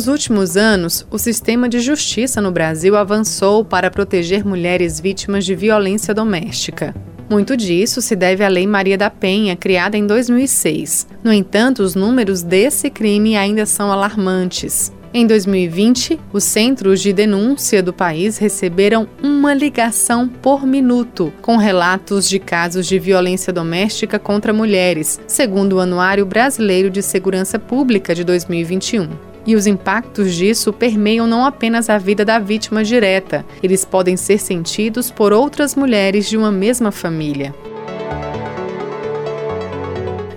Nos últimos anos, o sistema de justiça no Brasil avançou para proteger mulheres vítimas de violência doméstica. Muito disso se deve à Lei Maria da Penha, criada em 2006. No entanto, os números desse crime ainda são alarmantes. Em 2020, os centros de denúncia do país receberam uma ligação por minuto, com relatos de casos de violência doméstica contra mulheres, segundo o Anuário Brasileiro de Segurança Pública de 2021. E os impactos disso permeiam não apenas a vida da vítima direta, eles podem ser sentidos por outras mulheres de uma mesma família.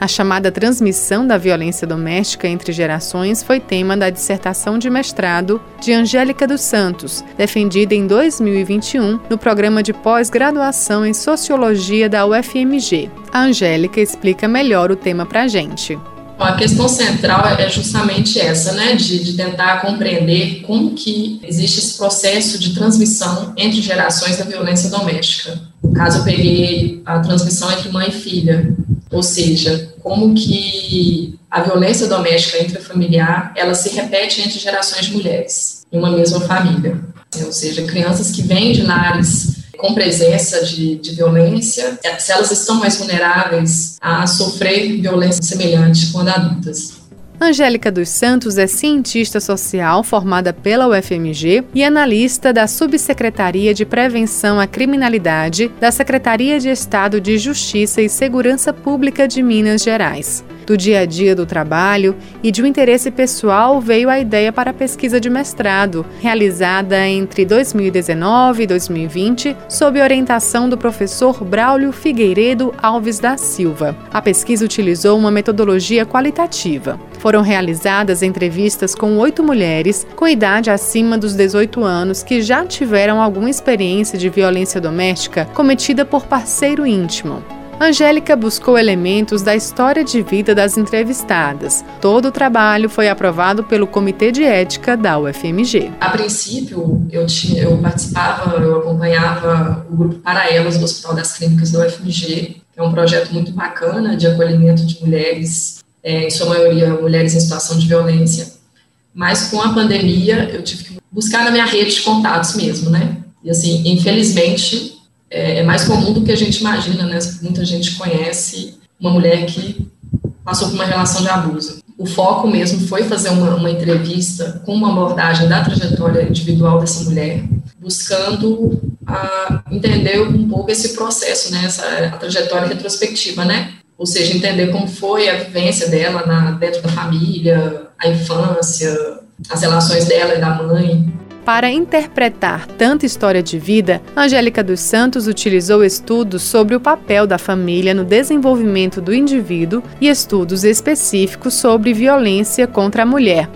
A chamada transmissão da violência doméstica entre gerações foi tema da dissertação de mestrado de Angélica dos Santos, defendida em 2021 no programa de pós-graduação em Sociologia da UFMG. A Angélica explica melhor o tema para a gente. A questão central é justamente essa, né, de, de, tentar compreender como que existe esse processo de transmissão entre gerações da violência doméstica. No caso, eu peguei a transmissão entre mãe e filha, ou seja, como que a violência doméstica intrafamiliar, ela se repete entre gerações de mulheres, em uma mesma família. Ou seja, crianças que vêm de lares com presença de, de violência, se elas estão mais vulneráveis a sofrer violência semelhante quando adultas. Angélica dos Santos é cientista social formada pela UFMG e analista da Subsecretaria de Prevenção à Criminalidade da Secretaria de Estado de Justiça e Segurança Pública de Minas Gerais do dia a dia do trabalho e de um interesse pessoal veio a ideia para a pesquisa de mestrado, realizada entre 2019 e 2020, sob orientação do professor Braulio Figueiredo Alves da Silva. A pesquisa utilizou uma metodologia qualitativa. Foram realizadas entrevistas com oito mulheres com idade acima dos 18 anos que já tiveram alguma experiência de violência doméstica cometida por parceiro íntimo. Angélica buscou elementos da história de vida das entrevistadas. Todo o trabalho foi aprovado pelo Comitê de Ética da UFMG. A princípio, eu, tinha, eu participava, eu acompanhava o grupo Para Elas do Hospital das Clínicas da UFMG, que é um projeto muito bacana de acolhimento de mulheres, é, em sua maioria mulheres em situação de violência. Mas com a pandemia, eu tive que buscar na minha rede de contatos mesmo, né? E assim, infelizmente, é, é, mais comum do que a gente imagina, né? Muita gente conhece uma mulher que passou por uma relação de abuso. O foco mesmo foi fazer uma, uma entrevista com uma abordagem da trajetória individual dessa mulher, buscando a, entender um pouco esse processo, né? Essa a trajetória retrospectiva, né? Ou seja, entender como foi a vivência dela na, dentro da família, a infância, as relações dela e da mãe, para interpretar tanta história de vida, Angélica dos Santos utilizou estudos sobre o papel da família no desenvolvimento do indivíduo e estudos específicos sobre violência contra a mulher,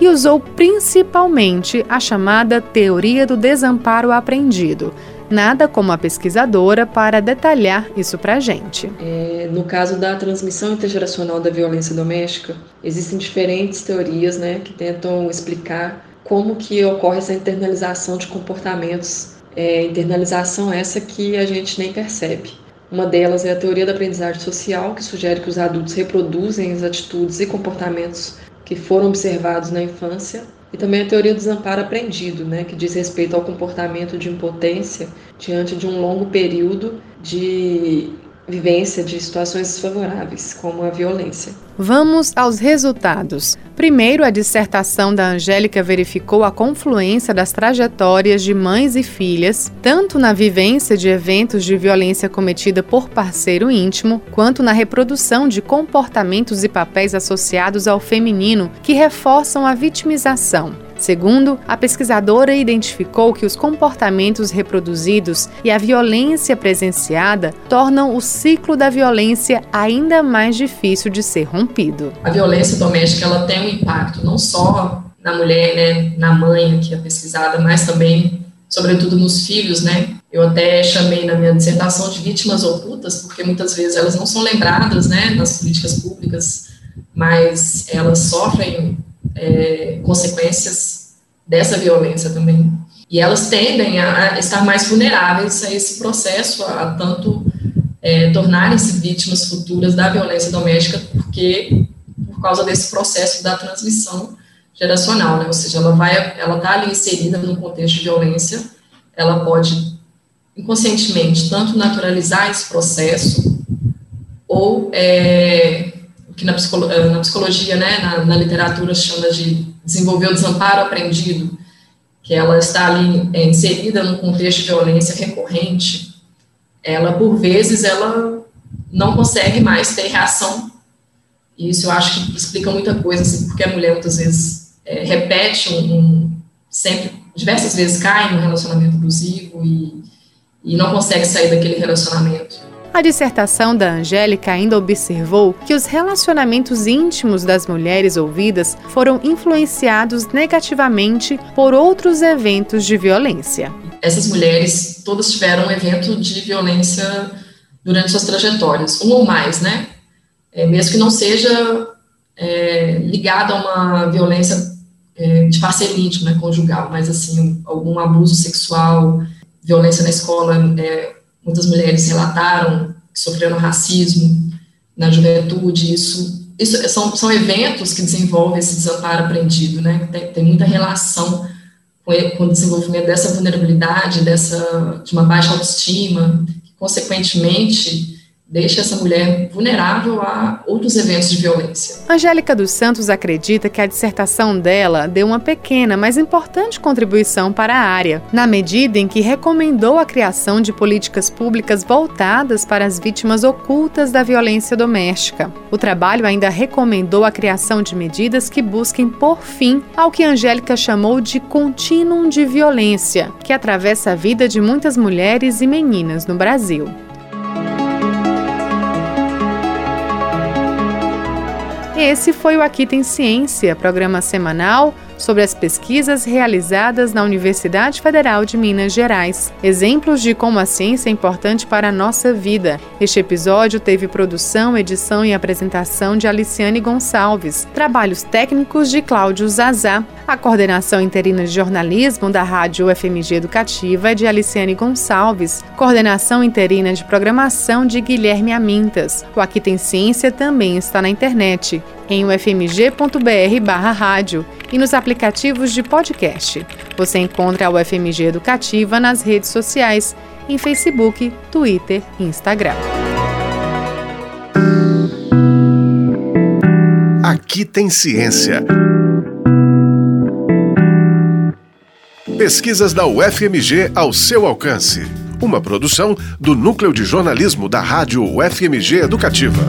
e usou principalmente a chamada teoria do desamparo aprendido. Nada como a pesquisadora para detalhar isso para a gente. É, no caso da transmissão intergeracional da violência doméstica, existem diferentes teorias né, que tentam explicar como que ocorre essa internalização de comportamentos, é, internalização essa que a gente nem percebe. Uma delas é a teoria da aprendizagem social, que sugere que os adultos reproduzem as atitudes e comportamentos que foram observados na infância, e também a teoria do desamparo aprendido, né, que diz respeito ao comportamento de impotência diante de um longo período de vivência de situações desfavoráveis, como a violência. Vamos aos resultados. Primeiro, a dissertação da Angélica verificou a confluência das trajetórias de mães e filhas, tanto na vivência de eventos de violência cometida por parceiro íntimo, quanto na reprodução de comportamentos e papéis associados ao feminino que reforçam a vitimização. Segundo, a pesquisadora identificou que os comportamentos reproduzidos e a violência presenciada tornam o ciclo da violência ainda mais difícil de ser rompido. A violência doméstica ela tem um impacto não só na mulher, né, na mãe, que é pesquisada, mas também, sobretudo, nos filhos, né. Eu até chamei na minha dissertação de vítimas ocultas, porque muitas vezes elas não são lembradas, né, nas políticas públicas, mas elas sofrem é, consequências dessa violência também. E elas tendem a estar mais vulneráveis a esse processo, a tanto é, tornarem-se vítimas futuras da violência doméstica, porque por causa desse processo da transmissão geracional, né? Ou seja, ela vai, ela está ali inserida no contexto de violência, ela pode inconscientemente tanto naturalizar esse processo ou é, que na, psicolo, na psicologia, né, na, na, literatura se chama de desenvolver o desamparo aprendido, que ela está ali é, inserida num contexto de violência recorrente, ela por vezes ela não consegue mais ter reação. E isso eu acho que explica muita coisa, assim, porque a mulher muitas vezes é, repete um, um, sempre, diversas vezes cai num relacionamento abusivo e, e não consegue sair daquele relacionamento. A dissertação da Angélica ainda observou que os relacionamentos íntimos das mulheres ouvidas foram influenciados negativamente por outros eventos de violência. Essas mulheres todas tiveram um evento de violência durante suas trajetórias, um ou mais, né? É, mesmo que não seja é, ligado a uma violência é, de parceria íntima, né, conjugal, mas assim, algum abuso sexual, violência na escola, é, muitas mulheres relataram que sofreram racismo na juventude, isso, isso são, são eventos que desenvolvem esse desamparo aprendido, né, tem, tem muita relação com, com, o desenvolvimento dessa vulnerabilidade, dessa, de uma baixa autoestima, que, consequentemente, deixa essa mulher vulnerável a outros eventos de violência. Angélica dos Santos acredita que a dissertação dela deu uma pequena, mas importante contribuição para a área, na medida em que recomendou a criação de políticas públicas voltadas para as vítimas ocultas da violência doméstica. O trabalho ainda recomendou a criação de medidas que busquem pôr fim ao que Angélica chamou de contínuo de violência, que atravessa a vida de muitas mulheres e meninas no Brasil. Esse foi o Aqui Tem Ciência, programa semanal sobre as pesquisas realizadas na Universidade Federal de Minas Gerais. Exemplos de como a ciência é importante para a nossa vida. Este episódio teve produção, edição e apresentação de Aliciane Gonçalves, trabalhos técnicos de Cláudio Zazá. A coordenação interina de jornalismo da Rádio UFMG Educativa é de Aliciane Gonçalves, coordenação interina de programação de Guilherme Amintas. O Aqui Tem Ciência também está na internet, em ufmg.br/rádio e nos aplicativos de podcast. Você encontra a UFMG Educativa nas redes sociais, em Facebook, Twitter e Instagram. Aqui tem ciência. Pesquisas da UFMG ao seu alcance. Uma produção do Núcleo de Jornalismo da Rádio UFMG Educativa.